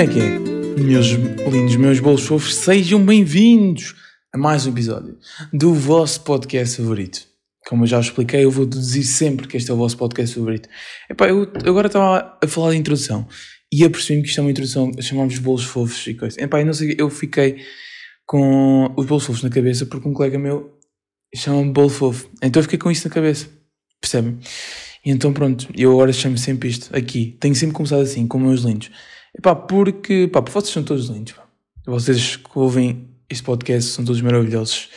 como é que é? Meus lindos, meus bolos fofos, sejam bem-vindos a mais um episódio do vosso podcast favorito. Como eu já expliquei, eu vou dizer sempre que este é o vosso podcast favorito. Epá, eu agora estava a falar de introdução e apercebi-me que isto é uma introdução, chamamos bolos fofos e coisa. Epá, eu não sei, eu fiquei com os bolos fofos na cabeça porque um colega meu chama-me bolo fofo. Então eu fiquei com isso na cabeça. Percebem? E então pronto, eu agora chamo sempre isto aqui. Tenho sempre começado assim, com meus lindos. Epá, porque, pá, vocês são todos lindos. Pá. Vocês que ouvem este podcast são todos maravilhosos.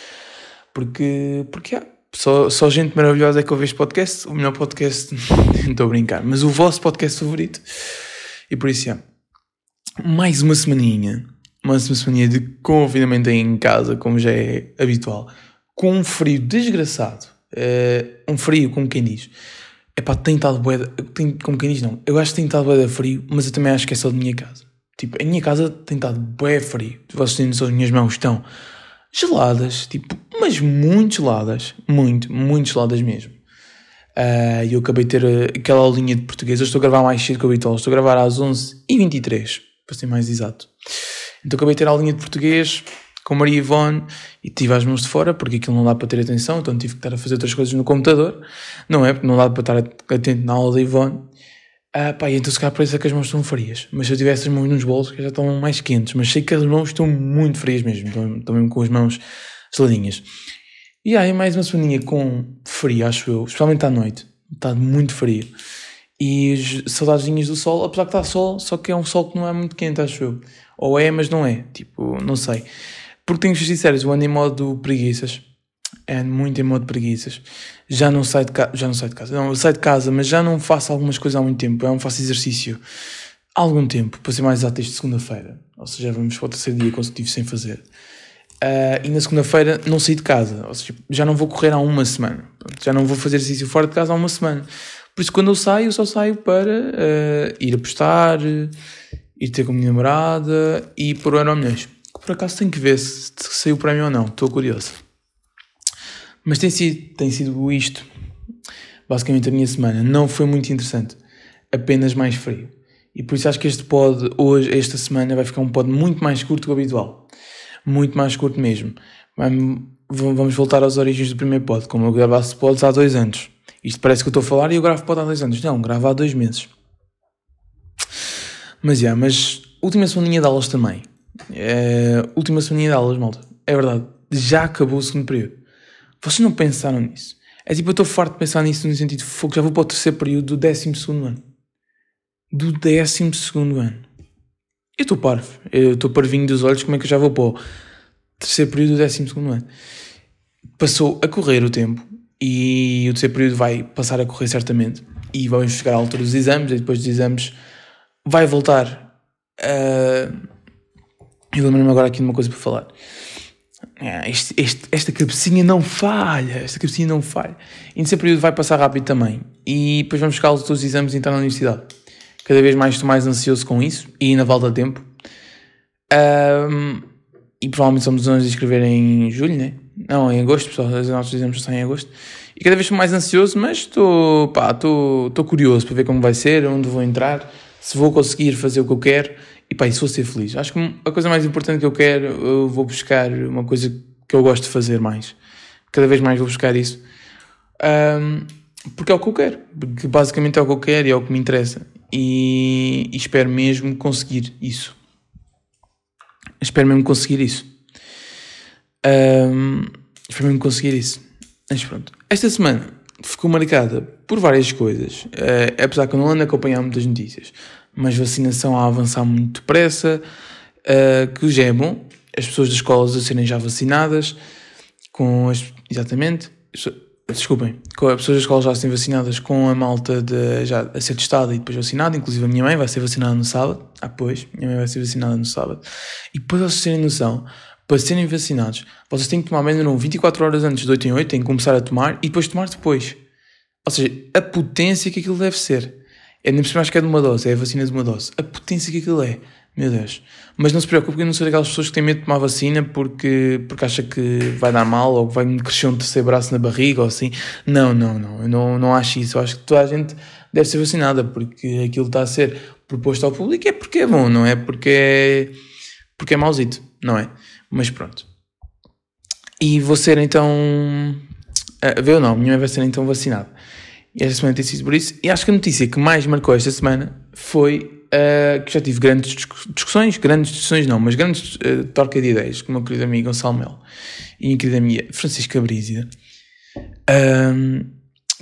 Porque, porque há só, só gente maravilhosa é que ouve este podcast. O melhor podcast, não estou a brincar, mas o vosso podcast favorito. E por isso, é. Mais uma semaninha. Mais uma semaninha de confinamento em casa, como já é habitual. Com um frio desgraçado. Uh, um frio, como quem diz. É pá, tem estado tem, como quem diz não, eu acho que tem estado de frio, mas eu também acho que é só de minha casa. Tipo, a minha casa tem estado bué frio. Vocês têm noção, as minhas mãos estão geladas, tipo, mas muito geladas. Muito, muito geladas mesmo. E uh, eu acabei de ter uh, aquela aulinha de português. Eu estou a gravar mais cedo que o habitual. Estou a gravar às 11h23, para ser mais exato. Então acabei de ter a aulinha de português com Maria Ivone e tive as mãos de fora porque aquilo não dá para ter atenção, então tive que estar a fazer outras coisas no computador, não é? Porque não dá para estar atento na aula da Ivone. Ah, pá, então se calhar parece que as mãos estão frias, mas se eu tivesse as mãos nos bolsos já estão mais quentes, mas sei que as mãos estão muito frias mesmo, estão, estão mesmo com as mãos geladinhas. E aí mais uma semaninha com frio, acho eu, especialmente à noite, está muito frio. E saudades do sol, apesar que está sol, só que é um sol que não é muito quente, acho eu. Ou é, mas não é, tipo, não sei. Porque tenho que ser sincero, eu ando em modo preguiças. Ando muito em modo preguiças. Já não saio de casa, já não saio de casa. Não, saio de casa, mas já não faço algumas coisas há muito tempo. Eu não faço exercício há algum tempo, para ser mais exato, desde segunda-feira. Ou seja, vamos para o terceiro dia consecutivo sem fazer. Uh, e na segunda-feira não saí de casa. Ou seja, já não vou correr há uma semana. Já não vou fazer exercício fora de casa há uma semana. Por isso, quando eu saio, eu só saio para uh, ir apostar, ir ter com a minha namorada e por Euro Milhões por acaso tenho que ver se, se saiu para mim ou não, estou curioso. Mas tem sido, tem sido isto, basicamente a minha semana. Não foi muito interessante, apenas mais frio. E por isso acho que este pod, hoje, esta semana, vai ficar um pod muito mais curto que o habitual. Muito mais curto mesmo. Vamos voltar às origens do primeiro pod, como eu gravasse pods há dois anos. Isto parece que eu estou a falar e eu gravo pod há dois anos. Não, gravo há dois meses. Mas, já, yeah, mas última semana de aulas também. É, última semana de aulas, malta. É verdade. Já acabou o segundo período. Vocês não pensaram nisso? É tipo, eu estou farto de pensar nisso no sentido de fogo. Já vou para o terceiro período do décimo segundo ano. Do décimo segundo ano. Eu estou parvo. Eu estou parvinho dos olhos. Como é que eu já vou para o terceiro período do décimo segundo ano? Passou a correr o tempo. E o terceiro período vai passar a correr certamente. E vamos chegar à altura dos exames. E depois dos exames vai voltar a e lembro-me agora aqui de uma coisa para falar. É, este, este, esta cabecinha não falha, esta cabecinha não falha. E nesse período vai passar rápido também. E depois vamos buscar os teus exames e entrar na universidade. Cada vez mais estou mais ansioso com isso e ainda falta tempo. Um, e provavelmente somos nos inscrever em julho, né? Não, em agosto, pessoal. Os nossos exames estão em agosto. E cada vez estou mais ansioso, mas estou, estou curioso para ver como vai ser, onde vou entrar, se vou conseguir fazer o que eu quero e pá, isso vou ser feliz. Acho que a coisa mais importante que eu quero, eu vou buscar uma coisa que eu gosto de fazer mais. Cada vez mais vou buscar isso. Um, porque é o que eu quero. Porque basicamente é o que eu quero e é o que me interessa. E, e espero mesmo conseguir isso. Espero mesmo conseguir isso. Um, espero mesmo conseguir isso. Mas pronto. Esta semana ficou marcada por várias coisas. Uh, apesar que eu não ando a acompanhar muitas notícias mas vacinação a avançar muito depressa, uh, que já é bom, as pessoas das escolas a serem já vacinadas, com as, exatamente, desculpem, com as pessoas das escolas já a serem vacinadas com a malta de, já a ser testada e depois vacinada, inclusive a minha mãe vai ser vacinada no sábado, ah pois, minha mãe vai ser vacinada no sábado, e depois vocês terem noção, para serem vacinados, vocês têm que tomar menos não 24 horas antes de 8 em 8, têm que começar a tomar e depois tomar depois. Ou seja, a potência que aquilo deve ser. Nem por acho que é de uma dose, é a vacina de uma dose. A potência que aquilo é. Meu Deus. Mas não se preocupe, eu não sou daquelas pessoas que têm medo de tomar vacina porque, porque acha que vai dar mal ou que vai crescer um terceiro braço na barriga ou assim. Não, não, não. Eu não, não acho isso. Eu acho que toda a gente deve ser vacinada porque aquilo está a ser proposto ao público é porque é bom, não é porque é, porque é mauzito, não é? Mas pronto. E vou ser então. Uh, vê ou não, minha mãe vai ser então vacinada. E esta semana tem sido por isso. E acho que a notícia que mais marcou esta semana foi uh, que já tive grandes discussões, grandes discussões não, mas grandes uh, troca de ideias com o meu querido amigo Gonçalo Mel e a querida amiga Francisca Brízida. Um,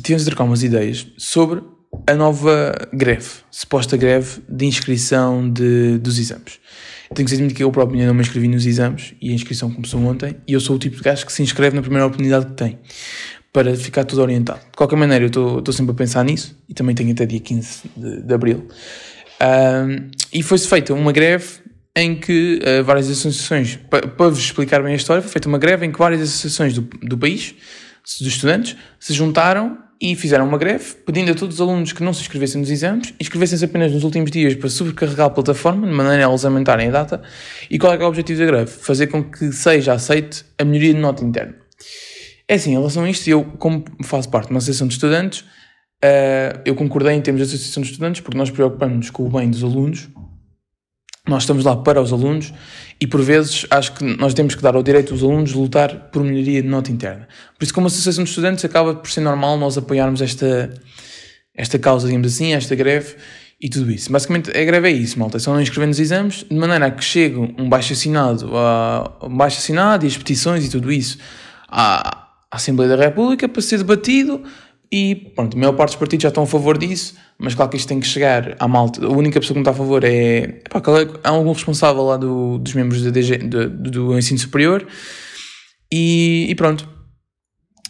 tivemos a trocar umas ideias sobre a nova greve, suposta greve de inscrição de, dos exames. Tenho que dizer que eu próprio ainda não me inscrevi nos exames e a inscrição começou ontem e eu sou o tipo de gajo que se inscreve na primeira oportunidade que tem para ficar tudo orientado. De qualquer maneira, eu estou sempre a pensar nisso e também tenho até dia 15 de, de abril. Um, e foi-se feita uma greve em que uh, várias associações, para, vos explicar bem a história, foi feita uma greve em que várias associações do, do país, dos estudantes, se juntaram e fizeram uma greve, pedindo a todos os alunos que não se inscrevessem nos exames, inscrevessem-se apenas nos últimos dias para sobrecarregar a plataforma, de maneira a eles aumentarem a data. E qual é, é o objetivo da greve? Fazer com que seja aceite a melhoria de nota interna. É assim, em relação a isto, eu, como faço parte de uma associação de estudantes, uh, eu concordei em termos de associação de estudantes, porque nós preocupamos com o bem dos alunos, nós estamos lá para os alunos e por vezes acho que nós temos que dar ao direito dos alunos de lutar por melhoria de nota interna. Por isso, como Associação de Estudantes, acaba por ser normal nós apoiarmos esta, esta causa, digamos assim, esta greve e tudo isso. Basicamente, a greve é isso, malta. É só não inscrever nos exames, de maneira a que chegue um baixo assinado, um baixo assinado e as petições e tudo isso à Assembleia da República para ser debatido e pronto, a maior parte dos partidos já estão a favor disso, mas claro que isto tem que chegar à malta. A única pessoa que não está a favor é. Pá, é, há algum responsável lá do, dos membros DG, do, do, ensino superior e, e, pronto.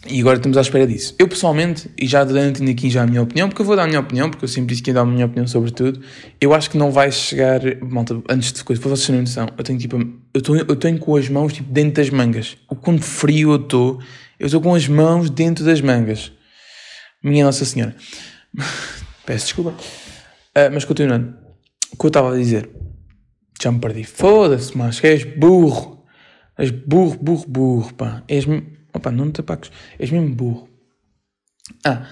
E agora estamos à espera disso. Eu pessoalmente, e já dando aqui já a minha opinião, porque eu vou dar a minha opinião, porque eu sempre disse que ia dar a minha opinião sobre tudo, eu acho que não vai chegar. Malta, antes de coisa, para vocês terem noção, eu tenho tipo. Eu, tô, eu tenho com as mãos tipo dentro das mangas. O quanto frio eu estou, eu estou com as mãos dentro das mangas. Minha Nossa Senhora. Peço desculpa. Uh, mas continuando. O que eu estava a dizer? Já me perdi. Foda-se, mas que és burro. És burro, burro, burro, pá. És. Opa, não te apagues. És mesmo burro. Ah,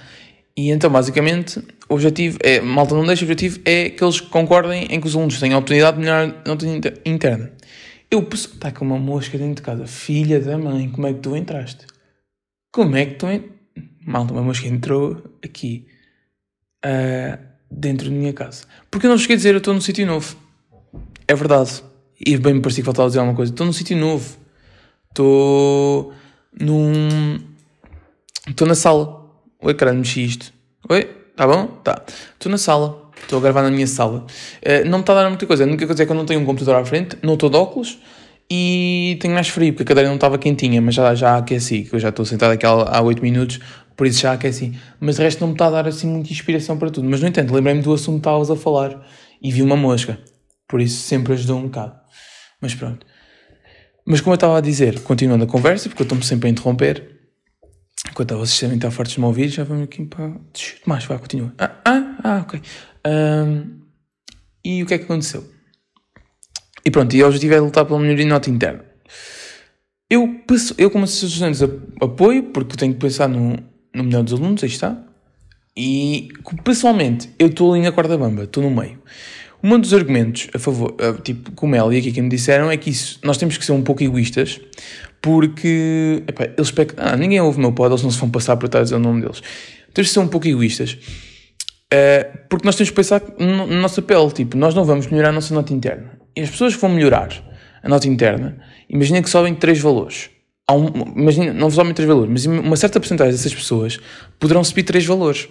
e então, basicamente, o objetivo é. Malta não deixa, o objetivo é que eles concordem em que os alunos tenham a oportunidade de melhorar a nota interna. Eu penso. Está com uma mosca dentro de casa. Filha da mãe, como é que tu entraste? Como é que tu entraste? malta, uma mosca entrou aqui uh, dentro da minha casa. Porque eu não cheguei a dizer, eu estou num sítio novo. É verdade. E bem me parecia que faltava dizer alguma coisa. Estou num sítio novo. Estou num. Estou na sala. Oi, caralho, mexi isto. Oi, tá bom? Tá. Estou na sala. Estou a gravar na minha sala. Uh, não me está a dar muita coisa. A única coisa é que eu não tenho um computador à frente, não estou de óculos e tenho mais frio, porque a cadeira não estava quentinha, mas já, já aqueci, que eu já estou sentado aqui há 8 minutos, por isso já aqueci. Mas de resto não me está a dar assim muita inspiração para tudo. Mas no entanto, lembrei-me do assunto que estavas a falar e vi uma mosca, por isso sempre ajudou um bocado. Mas pronto. Mas como eu estava a dizer, continuando a conversa, porque eu estou-me sempre a interromper, enquanto vocês devem estar fortes de me ouvir, já vamos aqui para. Mais, vai, continua. Ah, ah, ah ok. Um, e o que é que aconteceu? E pronto, e o objetivo é lutar pela melhoria de nota interna. Eu, eu como associação de apoio, porque tenho que pensar no, no melhor dos alunos, aí está. E, pessoalmente, eu estou ali na corda bamba, estou no meio. Um dos argumentos a favor, tipo, como ela e aqui que me disseram, é que isso, nós temos que ser um pouco egoístas, porque, epá, eles pecam, ah, ninguém ouve o meu pod, eles não se vão passar para estar a dizer o nome deles. Temos que ser um pouco egoístas, uh, porque nós temos que pensar na nossa pele, tipo, nós não vamos melhorar a nossa nota interna. E as pessoas que vão melhorar a nota interna, imaginem que sobem três valores. Há um, imagina, não sobem três valores, mas uma certa porcentagem dessas pessoas poderão subir três valores.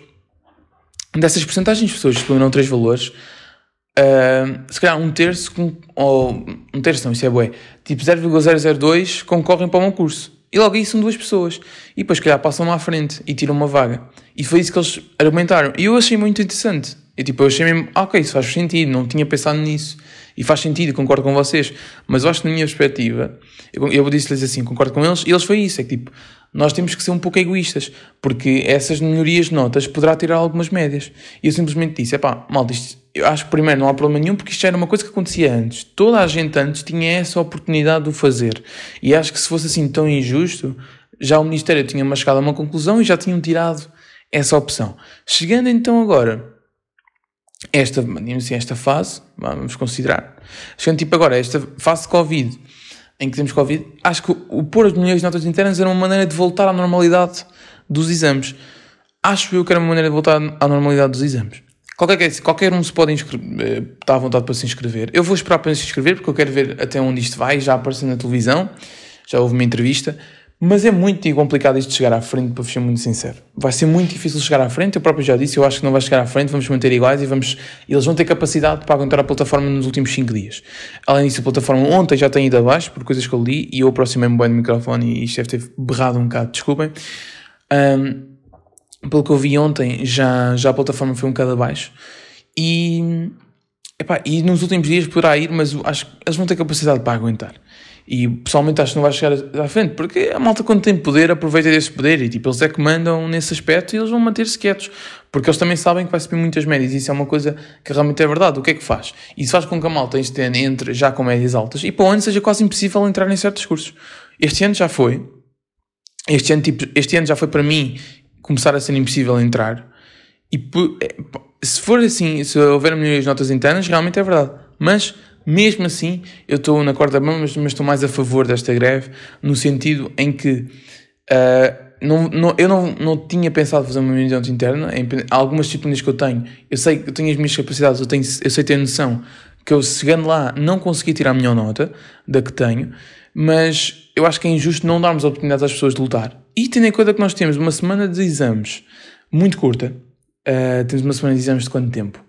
Dessas porcentagens de pessoas que subirão três valores, uh, se calhar um terço, ou um terço não, isso é bué, tipo 0,002 concorrem para um curso. E logo aí são duas pessoas. E depois, se calhar, passam lá à frente e tiram uma vaga. E foi isso que eles argumentaram. E eu achei muito interessante. E tipo, eu achei mesmo, ah, ok, isso faz sentido, não tinha pensado nisso. E faz sentido, concordo com vocês. Mas eu acho que na minha perspectiva, eu, eu disse-lhes assim, concordo com eles, e eles foi isso, é que tipo, nós temos que ser um pouco egoístas, porque essas melhorias de notas poderá tirar algumas médias. E eu simplesmente disse, pá, malta, isto, eu acho que primeiro não há problema nenhum, porque isto era uma coisa que acontecia antes. Toda a gente antes tinha essa oportunidade de o fazer. E acho que se fosse assim tão injusto, já o Ministério tinha mascado a uma conclusão e já tinham tirado essa opção. Chegando então agora esta, assim, esta fase, vamos considerar, chegando tipo agora, esta fase de Covid, em que temos Covid, acho que o pôr as melhores notas internas era uma maneira de voltar à normalidade dos exames. Acho eu que era uma maneira de voltar à normalidade dos exames. Qualquer, qualquer um se pode inscrever, está à vontade para se inscrever. Eu vou esperar para se inscrever porque eu quero ver até onde isto vai, já apareceu na televisão, já houve uma entrevista. Mas é muito complicado isto chegar à frente, para ser muito sincero. Vai ser muito difícil chegar à frente, eu próprio já disse, eu acho que não vai chegar à frente, vamos manter iguais e vamos, eles vão ter capacidade para aguentar a plataforma nos últimos 5 dias. Além disso, a plataforma ontem já tem ido abaixo, por coisas que eu li, e eu aproximei-me bem do microfone e isto deve ter berrado um bocado, desculpem. Um, pelo que eu vi ontem, já, já a plataforma foi um bocado abaixo. E, epá, e nos últimos dias poderá ir, mas acho que eles vão ter capacidade para aguentar. E pessoalmente acho que não vai chegar à frente, porque a malta, quando tem poder, aproveita desse poder e tipo, eles é que mandam nesse aspecto e eles vão manter-se quietos, porque eles também sabem que vai subir muitas médias. E isso é uma coisa que realmente é verdade. O que é que faz? Isso faz com que a malta este ano entre já com médias altas e para o ano seja quase impossível entrar em certos cursos. Este ano já foi. Este ano, tipo, este ano já foi para mim começar a ser impossível entrar. E é, se for assim, se houver melhores notas internas, realmente é verdade. Mas mesmo assim, eu estou na corda mão, mas, mas estou mais a favor desta greve, no sentido em que uh, não, não, eu não, não tinha pensado fazer uma mediante interna. Em algumas disciplinas que eu tenho, eu sei que eu tenho as minhas capacidades, eu, tenho, eu sei ter noção que eu, chegando lá, não consegui tirar a melhor nota da que tenho, mas eu acho que é injusto não darmos oportunidades às pessoas de lutar. E tendo em conta que nós temos uma semana de exames muito curta, uh, temos uma semana de exames de quanto tempo?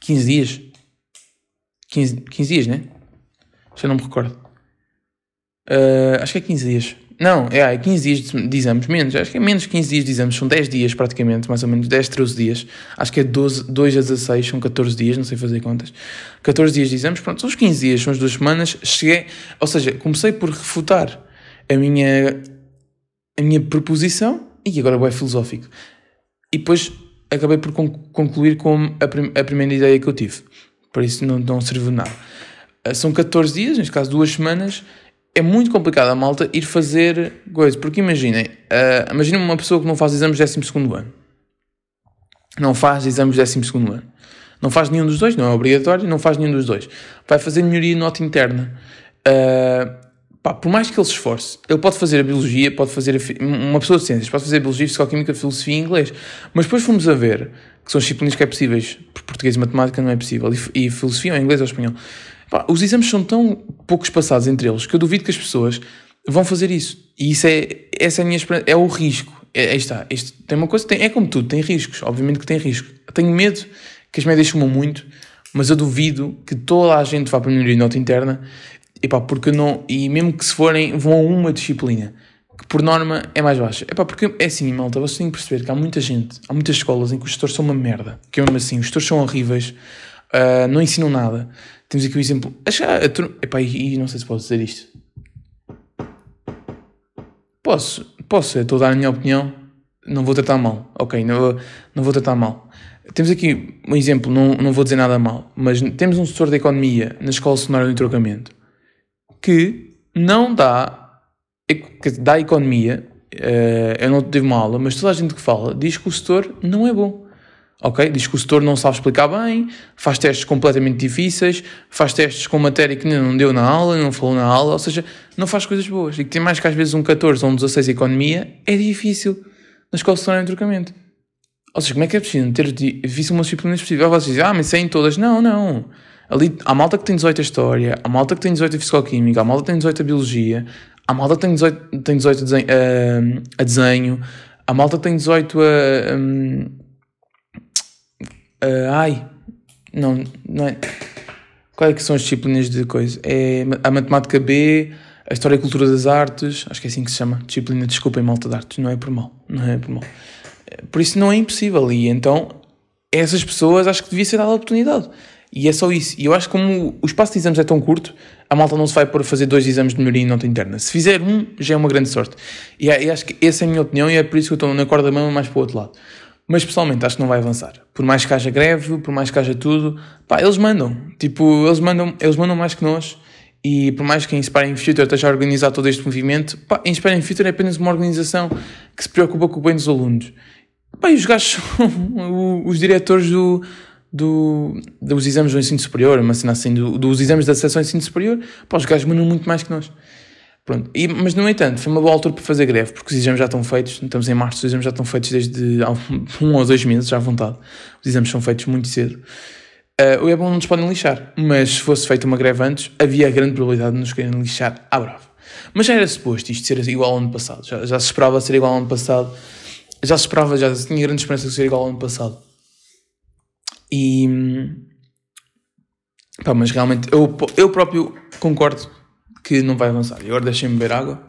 15 dias? 15, 15 dias, né? Já não me recordo. Uh, acho que é 15 dias. Não, é, é 15 dias de, de, exames, menos, acho que é menos 15 dias de exames, são 10 dias praticamente, mais ou menos, 10, 13 dias. Acho que é 12, 2 a 16, são 14 dias, não sei fazer contas. 14 dias de exames, pronto, são os 15 dias, são as duas semanas. Cheguei, ou seja, comecei por refutar a minha, a minha proposição, e agora é filosófico. E depois acabei por concluir com a, prim a primeira ideia que eu tive por isso não, não serviu nada. Ah, são 14 dias, neste caso duas semanas, é muito complicado a malta ir fazer coisas, porque imaginem, uh, imaginem uma pessoa que não faz exames de 12 ano, não faz exames de 12 ano, não faz nenhum dos dois, não é obrigatório, não faz nenhum dos dois, vai fazer melhoria de nota interna. Uh, pá, por mais que ele se esforce, ele pode fazer a biologia, pode fazer a, uma pessoa de ciências, pode fazer a biologia, fisicoquímica, filosofia e inglês, mas depois fomos a ver que são disciplinas que é possíveis, por português e matemática não é possível, e, e filosofia ou inglês ou espanhol. Pá, os exames são tão pouco espaçados entre eles que eu duvido que as pessoas vão fazer isso. E isso é, essa é a minha esperança, é o risco. É, aí está, isto tem uma coisa, tem, é como tudo, tem riscos, obviamente que tem risco. Tenho medo que as médias sumam muito, mas eu duvido que toda a gente vá para a melhoria de nota interna Epá, porque não. E mesmo que se forem, vão a uma disciplina que por norma é mais baixa. Epá, porque é assim, malta, vocês têm que perceber que há muita gente, há muitas escolas em que os gestores são uma merda. Que é mesmo assim, os gestores são horríveis, uh, não ensinam nada. Temos aqui o um exemplo. Acho que. Epá, e, e não sei se posso dizer isto. Posso, posso, estou a dar a minha opinião. Não vou tratar mal. Ok, não, não vou tratar mal. Temos aqui um exemplo, não, não vou dizer nada mal, mas temos um setor de economia na escola secundária de trocamento que não dá, dá economia, uh, eu não tive uma aula, mas toda a gente que fala diz que o setor não é bom. Ok? Diz que o setor não sabe explicar bem, faz testes completamente difíceis, faz testes com matéria que não deu na aula, não falou na aula, ou seja, não faz coisas boas. E que tem mais que às vezes um 14 ou um 16 economia, é difícil na escola secundária de trocamento. Ou seja, como é que é possível ter difícil uma disciplina específica? Vocês dizem, ah, mas sem todas. Não, não. Ali, há malta que tem 18 a História, há malta que tem 18 a Fisicoquímica, há malta que tem 18 a Biologia, há malta que tem 18, tem 18 a, desenho, a, a desenho, há malta que tem 18 a, ai, não, não é. Quais é que são as disciplinas de coisa? É a Matemática B, a História e Cultura das Artes, acho que é assim que se chama, disciplina, desculpem, malta de artes, não é por mal, não é por mal. Por isso não é impossível, e então essas pessoas acho que devia ser dada a oportunidade. E é só isso. E eu acho que como o espaço de exames é tão curto, a malta não se vai pôr a fazer dois exames de melhoria em nota interna. Se fizer um, já é uma grande sorte. E, é, e acho que essa é a minha opinião e é por isso que eu estou na corda mão mais para o outro lado. Mas pessoalmente acho que não vai avançar. Por mais que haja greve, por mais que haja tudo, pá, eles mandam. Tipo, eles mandam, eles mandam mais que nós. E por mais que a Inspiring Future esteja a organizar todo este movimento, pá, a Inspiring Future é apenas uma organização que se preocupa com o bem dos alunos. Pá, e os gajos, os diretores do, do, dos exames do ensino superior, cena assim, do, dos exames da seção ensino superior, pá, os gajos mandam muito mais que nós. Pronto. E, mas, no entanto, foi uma boa altura para fazer greve, porque os exames já estão feitos, estamos em março, os exames já estão feitos desde há um ou dois meses, já à vontade. Os exames são feitos muito cedo. Uh, é bom não nos podem lixar, mas se fosse feita uma greve antes, havia grande probabilidade de nos querem lixar à brava. Mas já era suposto isto ser igual ao ano passado, já, já se esperava ser igual ao ano passado, já se esperava, já tinha grande esperança de ser igual ao ano passado. E. Pá, mas realmente eu, eu próprio concordo que não vai avançar. E agora deixem-me beber água.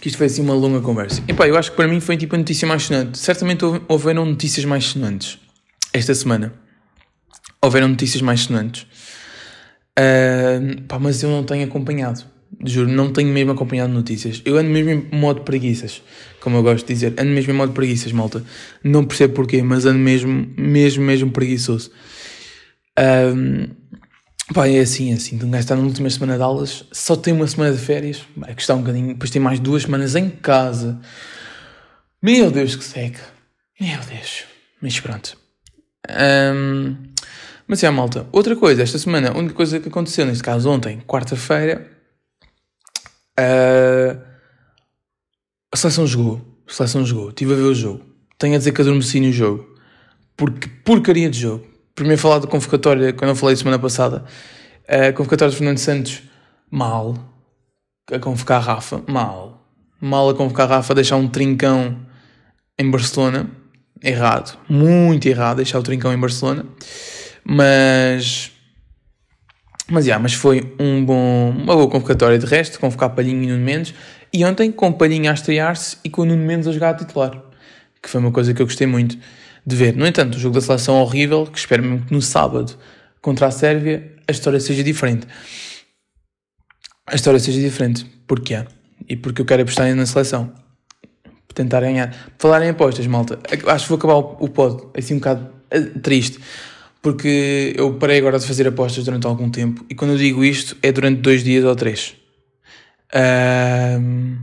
Que isto foi assim uma longa conversa. E pá, eu acho que para mim foi tipo a notícia mais sonante. Certamente houveram notícias mais sonantes esta semana. Houveram notícias mais sonantes. Uh, pá, mas eu não tenho acompanhado. Juro, não tenho mesmo acompanhado notícias. Eu ando mesmo em modo preguiças, como eu gosto de dizer. Ando mesmo em modo preguiças, malta. Não percebo porquê, mas ando mesmo, mesmo, mesmo preguiçoso. Um, Pá, é assim, é assim. Um gajo está na última semana de aulas, só tem uma semana de férias, vai custar um bocadinho, depois tem mais duas semanas em casa. Meu Deus, que seca. Meu Deus. Mas pronto. Um, mas é, malta. Outra coisa, esta semana, a única coisa que aconteceu, neste caso ontem, quarta-feira, uh, a seleção jogou. A seleção jogou. Estive a ver o jogo. Tenho a dizer que adormeci no jogo. Porque porcaria de jogo primeiro falar da convocatória, quando eu falei semana passada, a convocatória de Fernando Santos, mal. A convocar a Rafa, mal. Mal a convocar a Rafa, deixar um trincão em Barcelona, errado. Muito errado deixar o trincão em Barcelona. Mas. Mas, yeah, mas foi um bom, uma boa convocatória de resto, convocar Palhinho e Nuno Mendes. E ontem com Palhinho a estrear-se e com o Nuno Mendes a jogar a titular. Que foi uma coisa que eu gostei muito de ver. No entanto, o jogo da seleção é horrível, que espero mesmo que no sábado contra a Sérvia a história seja diferente. A história seja diferente. Porquê? E porque eu quero apostar na seleção. Tentar ganhar. Falar em apostas, malta. Acho que vou acabar o pod assim um bocado eh, triste. Porque eu parei agora de fazer apostas durante algum tempo. E quando eu digo isto, é durante dois dias ou três. Um,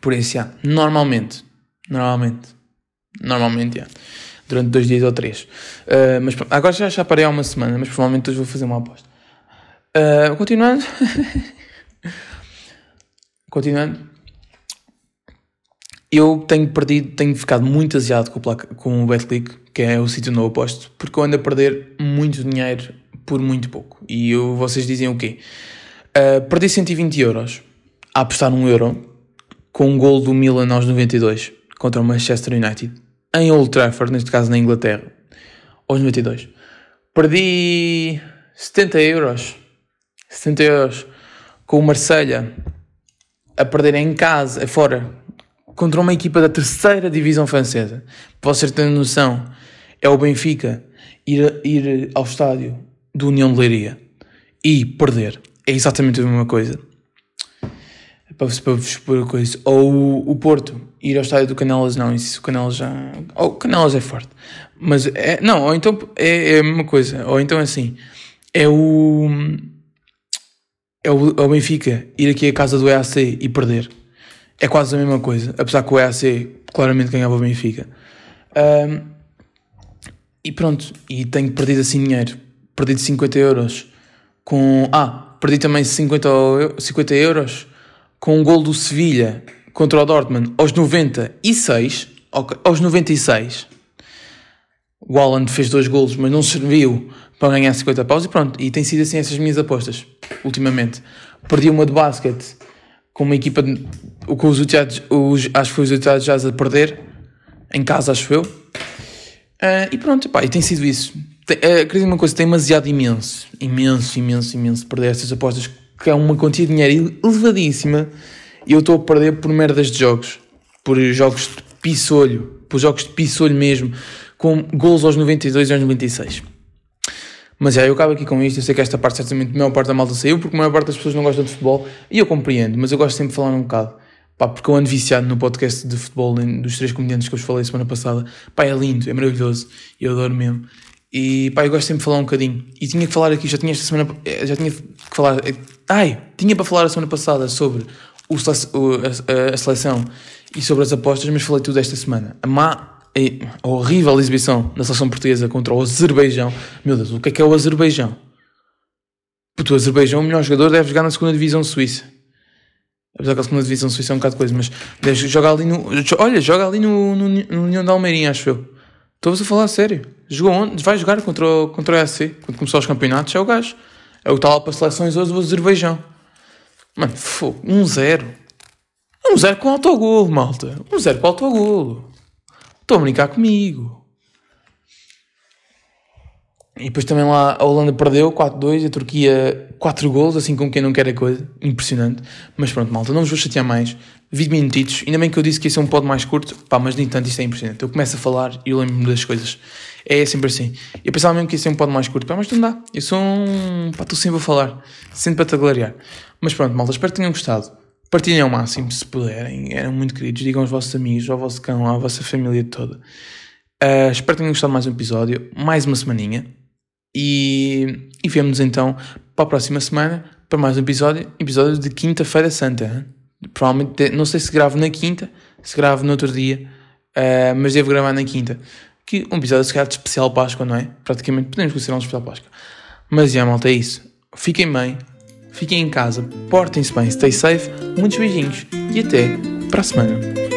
por isso, já. Normalmente. Normalmente Normalmente, é. Durante dois dias ou três. Uh, mas agora já, já parei há uma semana, mas provavelmente hoje vou fazer uma aposta. Uh, continuando. continuando. Eu tenho perdido, tenho ficado muito aziado com o, placa, com o que é o sítio onde eu aposto, porque eu ando a perder muito dinheiro por muito pouco. E eu, vocês dizem o quê? Uh, perdi 120 euros a apostar um euro com um gol do Milan aos 92 contra o Manchester United em Old Trafford, neste caso na Inglaterra, aos 92. Perdi 70 euros. 70 euros com o Marselha a perder em casa, fora, contra uma equipa da terceira divisão francesa. Para vocês terem noção, é o Benfica ir, ir ao estádio do União de Leiria e perder. É exatamente a mesma coisa para, para vos expor coisa. Ou o, Porto, ir ao estádio do Canelas, não, isso o Canelas já. Ou Canelas é forte. Mas é. Não, ou então é, é a mesma coisa. Ou então assim. É o. É o, é o Benfica ir aqui à casa do EAC e perder. É quase a mesma coisa. Apesar que o EAC claramente ganhava o Benfica. Um, e pronto. E tenho perdido assim dinheiro. Perdido 50 euros. Com. Ah, perdi também 50, 50 euros com um gol do Sevilha contra o Dortmund aos 96, aos 96. O Haaland fez dois golos, mas não serviu para ganhar 50 paus e pronto. E tem sido assim essas minhas apostas, ultimamente. Perdi uma de basquete com uma equipa, de, com os utilizados, os, acho que foi os utilizados já a perder, em casa, acho eu. Uh, e pronto, pá, e tem sido isso. Uh, dizer uma coisa, tem demasiado imenso, imenso, imenso, imenso perder estas apostas que é uma quantia de dinheiro elevadíssima e eu estou a perder por merdas de jogos, por jogos de pissolho, por jogos de pissolho mesmo, com gols aos 92 e aos 96. Mas já, eu acabo aqui com isto. Eu sei que esta parte, certamente, a maior parte da malta saiu, porque a maior parte das pessoas não gosta de futebol, e eu compreendo, mas eu gosto sempre de falar um bocado. Pá, porque eu ando viciado no podcast de futebol dos três comediantes que eu vos falei semana passada. Pá, é lindo, é maravilhoso, eu adoro mesmo. E pá, eu gosto sempre de falar um bocadinho. E tinha que falar aqui, já tinha esta semana, eh, já tinha que falar, eh, ai, tinha para falar a semana passada sobre o, a, a, seleção e sobre as apostas, mas falei tudo esta semana. A má, a horrível exibição da seleção portuguesa contra o Azerbaijão. Meu Deus, o que é que é o Azerbaijão? O Azerbaijão, o melhor jogador, deve jogar na segunda divisão suíça. Apesar que a segunda divisão suíça é um bocado de coisa, mas deve jogar ali no. Olha, joga ali no, no, no União da Almeirinha, acho eu. Estou-vos a falar sério. Jogou onde? Vai jogar contra o, contra o ESC. Quando começou os campeonatos, é o gajo. É o tal para seleções hoje do Azerbaijão. Mano, fogo. Um zero. Um zero com autogolo, malta. Um zero com autogolo. Estão a brincar comigo. E depois também lá a Holanda perdeu 4-2, a Turquia 4 gols, assim como quem não quer a coisa. Impressionante. Mas pronto, malta, não vos vou chatear mais. 20 minutitos. Ainda bem que eu disse que ia ser um pod mais curto. Pá, mas nem tanto, isto é impressionante. Eu começo a falar e eu lembro-me das coisas. É sempre assim. Eu pensava mesmo que ia ser um pod mais curto. Pá, mas não dá. Eu sou um... Pá, estou sempre a falar. Sempre para te gloriar. Mas pronto, malta, espero que tenham gostado. Partilhem ao máximo, se puderem. Eram muito queridos. Digam aos vossos amigos, ao vosso cão, à vossa família toda. Uh, espero que tenham gostado mais um episódio. Mais uma semaninha. E, e vemos então para a próxima semana para mais um episódio, episódio de Quinta-feira Santa. Provavelmente, não sei se gravo na quinta, se gravo no outro dia, uh, mas devo gravar na quinta. Que um episódio se calhar de especial Páscoa, não é? Praticamente podemos considerar um especial Páscoa. Mas já, malta, é isso. Fiquem bem, fiquem em casa, portem-se bem, stay safe, muitos beijinhos e até para a semana.